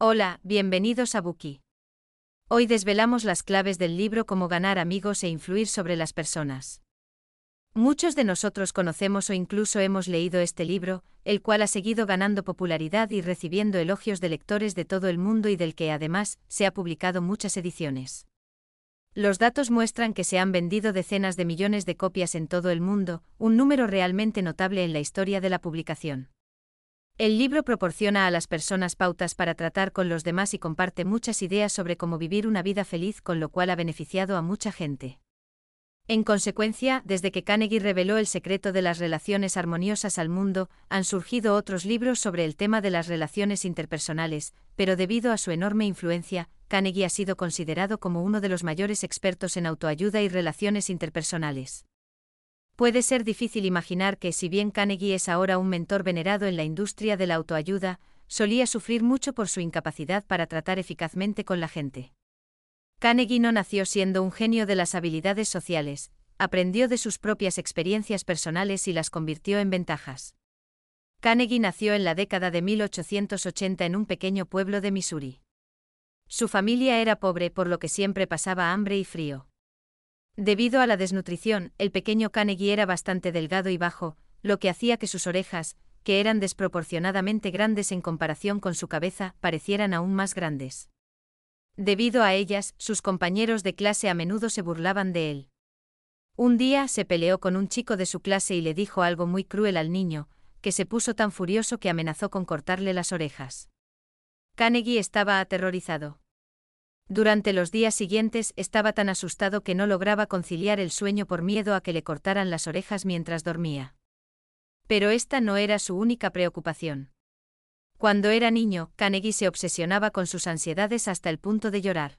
Hola, bienvenidos a Buki. Hoy desvelamos las claves del libro Cómo ganar amigos e influir sobre las personas. Muchos de nosotros conocemos o incluso hemos leído este libro, el cual ha seguido ganando popularidad y recibiendo elogios de lectores de todo el mundo y del que además se ha publicado muchas ediciones. Los datos muestran que se han vendido decenas de millones de copias en todo el mundo, un número realmente notable en la historia de la publicación. El libro proporciona a las personas pautas para tratar con los demás y comparte muchas ideas sobre cómo vivir una vida feliz, con lo cual ha beneficiado a mucha gente. En consecuencia, desde que Carnegie reveló el secreto de las relaciones armoniosas al mundo, han surgido otros libros sobre el tema de las relaciones interpersonales, pero debido a su enorme influencia, Carnegie ha sido considerado como uno de los mayores expertos en autoayuda y relaciones interpersonales. Puede ser difícil imaginar que, si bien Carnegie es ahora un mentor venerado en la industria de la autoayuda, solía sufrir mucho por su incapacidad para tratar eficazmente con la gente. Carnegie no nació siendo un genio de las habilidades sociales, aprendió de sus propias experiencias personales y las convirtió en ventajas. Carnegie nació en la década de 1880 en un pequeño pueblo de Missouri. Su familia era pobre por lo que siempre pasaba hambre y frío. Debido a la desnutrición, el pequeño Carnegie era bastante delgado y bajo, lo que hacía que sus orejas, que eran desproporcionadamente grandes en comparación con su cabeza, parecieran aún más grandes. Debido a ellas, sus compañeros de clase a menudo se burlaban de él. Un día se peleó con un chico de su clase y le dijo algo muy cruel al niño, que se puso tan furioso que amenazó con cortarle las orejas. Carnegie estaba aterrorizado. Durante los días siguientes estaba tan asustado que no lograba conciliar el sueño por miedo a que le cortaran las orejas mientras dormía. Pero esta no era su única preocupación. Cuando era niño, Carnegie se obsesionaba con sus ansiedades hasta el punto de llorar.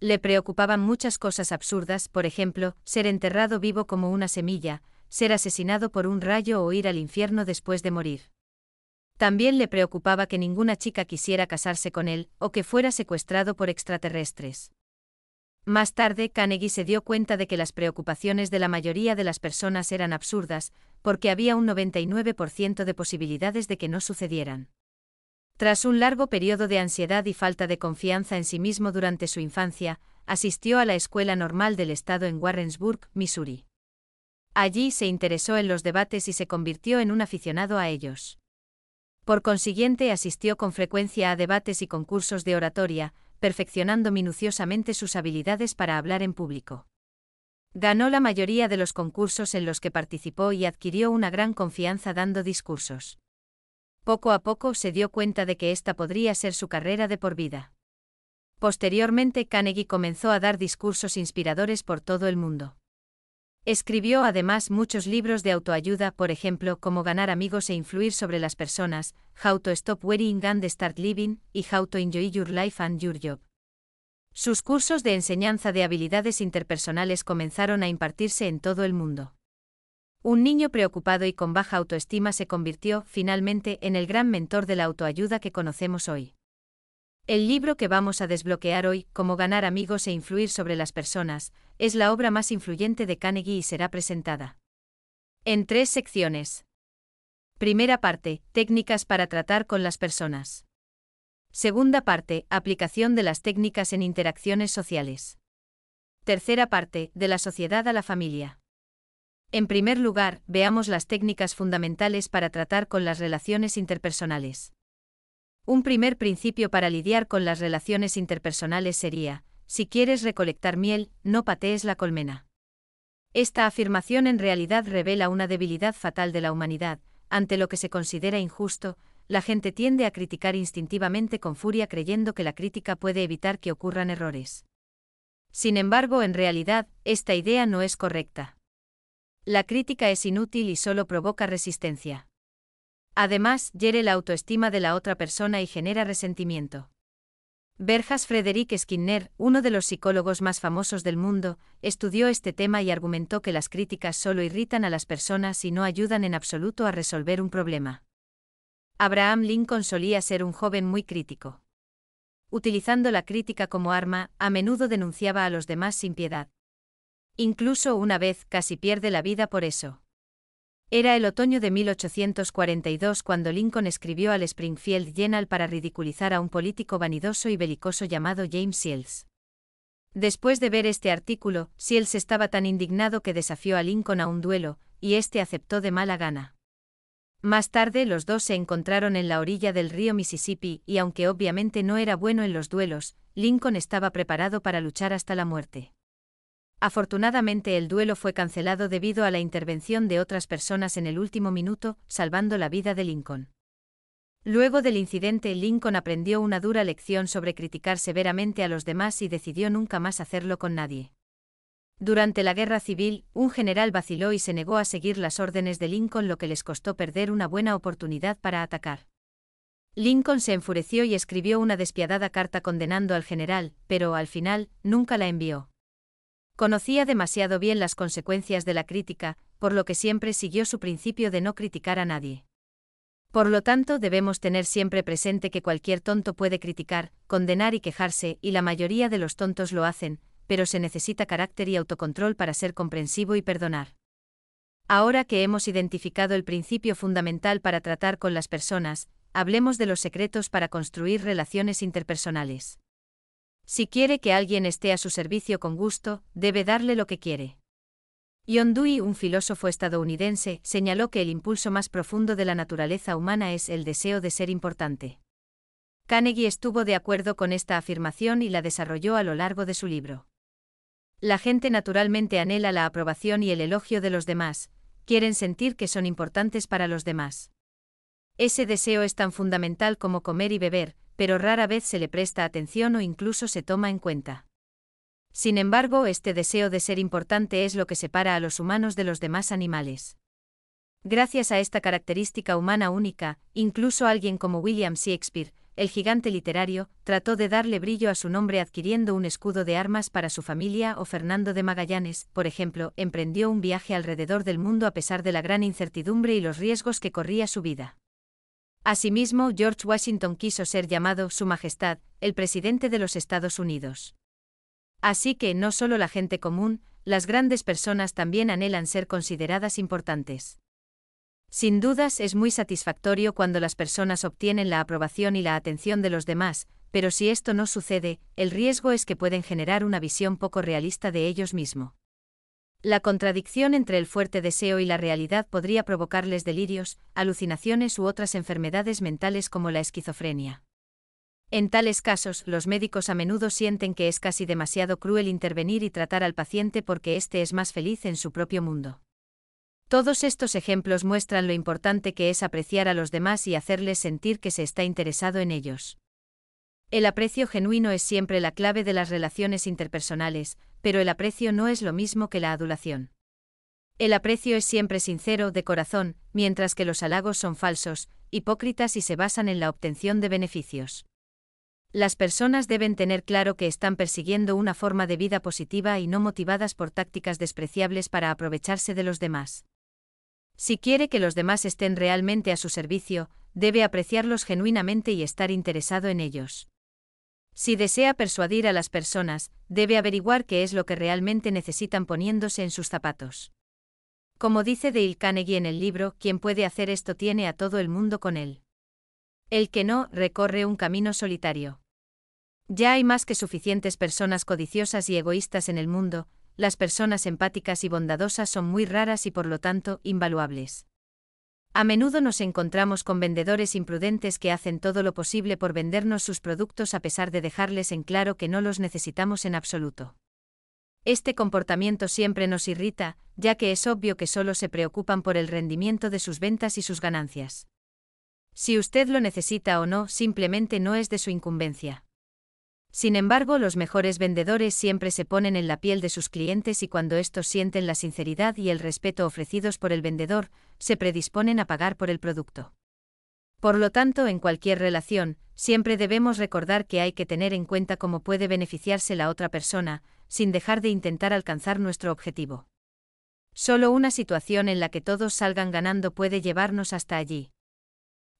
Le preocupaban muchas cosas absurdas, por ejemplo, ser enterrado vivo como una semilla, ser asesinado por un rayo o ir al infierno después de morir. También le preocupaba que ninguna chica quisiera casarse con él, o que fuera secuestrado por extraterrestres. Más tarde, Carnegie se dio cuenta de que las preocupaciones de la mayoría de las personas eran absurdas, porque había un 99% de posibilidades de que no sucedieran. Tras un largo periodo de ansiedad y falta de confianza en sí mismo durante su infancia, asistió a la Escuela Normal del Estado en Warrensburg, Missouri. Allí se interesó en los debates y se convirtió en un aficionado a ellos. Por consiguiente asistió con frecuencia a debates y concursos de oratoria, perfeccionando minuciosamente sus habilidades para hablar en público. Ganó la mayoría de los concursos en los que participó y adquirió una gran confianza dando discursos. Poco a poco se dio cuenta de que esta podría ser su carrera de por vida. Posteriormente Carnegie comenzó a dar discursos inspiradores por todo el mundo. Escribió además muchos libros de autoayuda, por ejemplo, Cómo ganar amigos e influir sobre las personas, How to Stop Worrying and Start Living, y How to Enjoy Your Life and Your Job. Sus cursos de enseñanza de habilidades interpersonales comenzaron a impartirse en todo el mundo. Un niño preocupado y con baja autoestima se convirtió, finalmente, en el gran mentor de la autoayuda que conocemos hoy. El libro que vamos a desbloquear hoy, Cómo ganar amigos e influir sobre las personas, es la obra más influyente de Carnegie y será presentada en tres secciones. Primera parte, técnicas para tratar con las personas. Segunda parte, aplicación de las técnicas en interacciones sociales. Tercera parte, de la sociedad a la familia. En primer lugar, veamos las técnicas fundamentales para tratar con las relaciones interpersonales. Un primer principio para lidiar con las relaciones interpersonales sería, si quieres recolectar miel, no patees la colmena. Esta afirmación en realidad revela una debilidad fatal de la humanidad, ante lo que se considera injusto, la gente tiende a criticar instintivamente con furia creyendo que la crítica puede evitar que ocurran errores. Sin embargo, en realidad, esta idea no es correcta. La crítica es inútil y solo provoca resistencia. Además, hiere la autoestima de la otra persona y genera resentimiento. Berjas Frederick Skinner, uno de los psicólogos más famosos del mundo, estudió este tema y argumentó que las críticas solo irritan a las personas y no ayudan en absoluto a resolver un problema. Abraham Lincoln solía ser un joven muy crítico. Utilizando la crítica como arma, a menudo denunciaba a los demás sin piedad. Incluso una vez casi pierde la vida por eso. Era el otoño de 1842 cuando Lincoln escribió al Springfield Journal para ridiculizar a un político vanidoso y belicoso llamado James Shields. Después de ver este artículo, Shields estaba tan indignado que desafió a Lincoln a un duelo, y este aceptó de mala gana. Más tarde los dos se encontraron en la orilla del río Mississippi y aunque obviamente no era bueno en los duelos, Lincoln estaba preparado para luchar hasta la muerte. Afortunadamente el duelo fue cancelado debido a la intervención de otras personas en el último minuto, salvando la vida de Lincoln. Luego del incidente, Lincoln aprendió una dura lección sobre criticar severamente a los demás y decidió nunca más hacerlo con nadie. Durante la guerra civil, un general vaciló y se negó a seguir las órdenes de Lincoln, lo que les costó perder una buena oportunidad para atacar. Lincoln se enfureció y escribió una despiadada carta condenando al general, pero al final, nunca la envió. Conocía demasiado bien las consecuencias de la crítica, por lo que siempre siguió su principio de no criticar a nadie. Por lo tanto, debemos tener siempre presente que cualquier tonto puede criticar, condenar y quejarse, y la mayoría de los tontos lo hacen, pero se necesita carácter y autocontrol para ser comprensivo y perdonar. Ahora que hemos identificado el principio fundamental para tratar con las personas, hablemos de los secretos para construir relaciones interpersonales. Si quiere que alguien esté a su servicio con gusto, debe darle lo que quiere. John Dewey, un filósofo estadounidense, señaló que el impulso más profundo de la naturaleza humana es el deseo de ser importante. Carnegie estuvo de acuerdo con esta afirmación y la desarrolló a lo largo de su libro. La gente naturalmente anhela la aprobación y el elogio de los demás, quieren sentir que son importantes para los demás. Ese deseo es tan fundamental como comer y beber, pero rara vez se le presta atención o incluso se toma en cuenta. Sin embargo, este deseo de ser importante es lo que separa a los humanos de los demás animales. Gracias a esta característica humana única, incluso alguien como William Shakespeare, el gigante literario, trató de darle brillo a su nombre adquiriendo un escudo de armas para su familia o Fernando de Magallanes, por ejemplo, emprendió un viaje alrededor del mundo a pesar de la gran incertidumbre y los riesgos que corría su vida. Asimismo, George Washington quiso ser llamado Su Majestad, el presidente de los Estados Unidos. Así que no solo la gente común, las grandes personas también anhelan ser consideradas importantes. Sin dudas es muy satisfactorio cuando las personas obtienen la aprobación y la atención de los demás, pero si esto no sucede, el riesgo es que pueden generar una visión poco realista de ellos mismos. La contradicción entre el fuerte deseo y la realidad podría provocarles delirios, alucinaciones u otras enfermedades mentales como la esquizofrenia. En tales casos, los médicos a menudo sienten que es casi demasiado cruel intervenir y tratar al paciente porque éste es más feliz en su propio mundo. Todos estos ejemplos muestran lo importante que es apreciar a los demás y hacerles sentir que se está interesado en ellos. El aprecio genuino es siempre la clave de las relaciones interpersonales, pero el aprecio no es lo mismo que la adulación. El aprecio es siempre sincero, de corazón, mientras que los halagos son falsos, hipócritas y se basan en la obtención de beneficios. Las personas deben tener claro que están persiguiendo una forma de vida positiva y no motivadas por tácticas despreciables para aprovecharse de los demás. Si quiere que los demás estén realmente a su servicio, debe apreciarlos genuinamente y estar interesado en ellos. Si desea persuadir a las personas, debe averiguar qué es lo que realmente necesitan poniéndose en sus zapatos. Como dice Dale Carnegie en el libro, quien puede hacer esto tiene a todo el mundo con él. El que no, recorre un camino solitario. Ya hay más que suficientes personas codiciosas y egoístas en el mundo, las personas empáticas y bondadosas son muy raras y por lo tanto invaluables. A menudo nos encontramos con vendedores imprudentes que hacen todo lo posible por vendernos sus productos a pesar de dejarles en claro que no los necesitamos en absoluto. Este comportamiento siempre nos irrita, ya que es obvio que solo se preocupan por el rendimiento de sus ventas y sus ganancias. Si usted lo necesita o no, simplemente no es de su incumbencia. Sin embargo, los mejores vendedores siempre se ponen en la piel de sus clientes y cuando estos sienten la sinceridad y el respeto ofrecidos por el vendedor, se predisponen a pagar por el producto. Por lo tanto, en cualquier relación, siempre debemos recordar que hay que tener en cuenta cómo puede beneficiarse la otra persona, sin dejar de intentar alcanzar nuestro objetivo. Solo una situación en la que todos salgan ganando puede llevarnos hasta allí.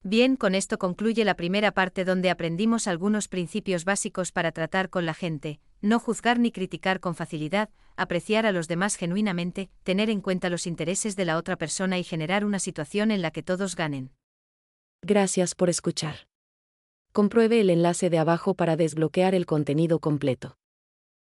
Bien, con esto concluye la primera parte donde aprendimos algunos principios básicos para tratar con la gente, no juzgar ni criticar con facilidad, apreciar a los demás genuinamente, tener en cuenta los intereses de la otra persona y generar una situación en la que todos ganen. Gracias por escuchar. Compruebe el enlace de abajo para desbloquear el contenido completo.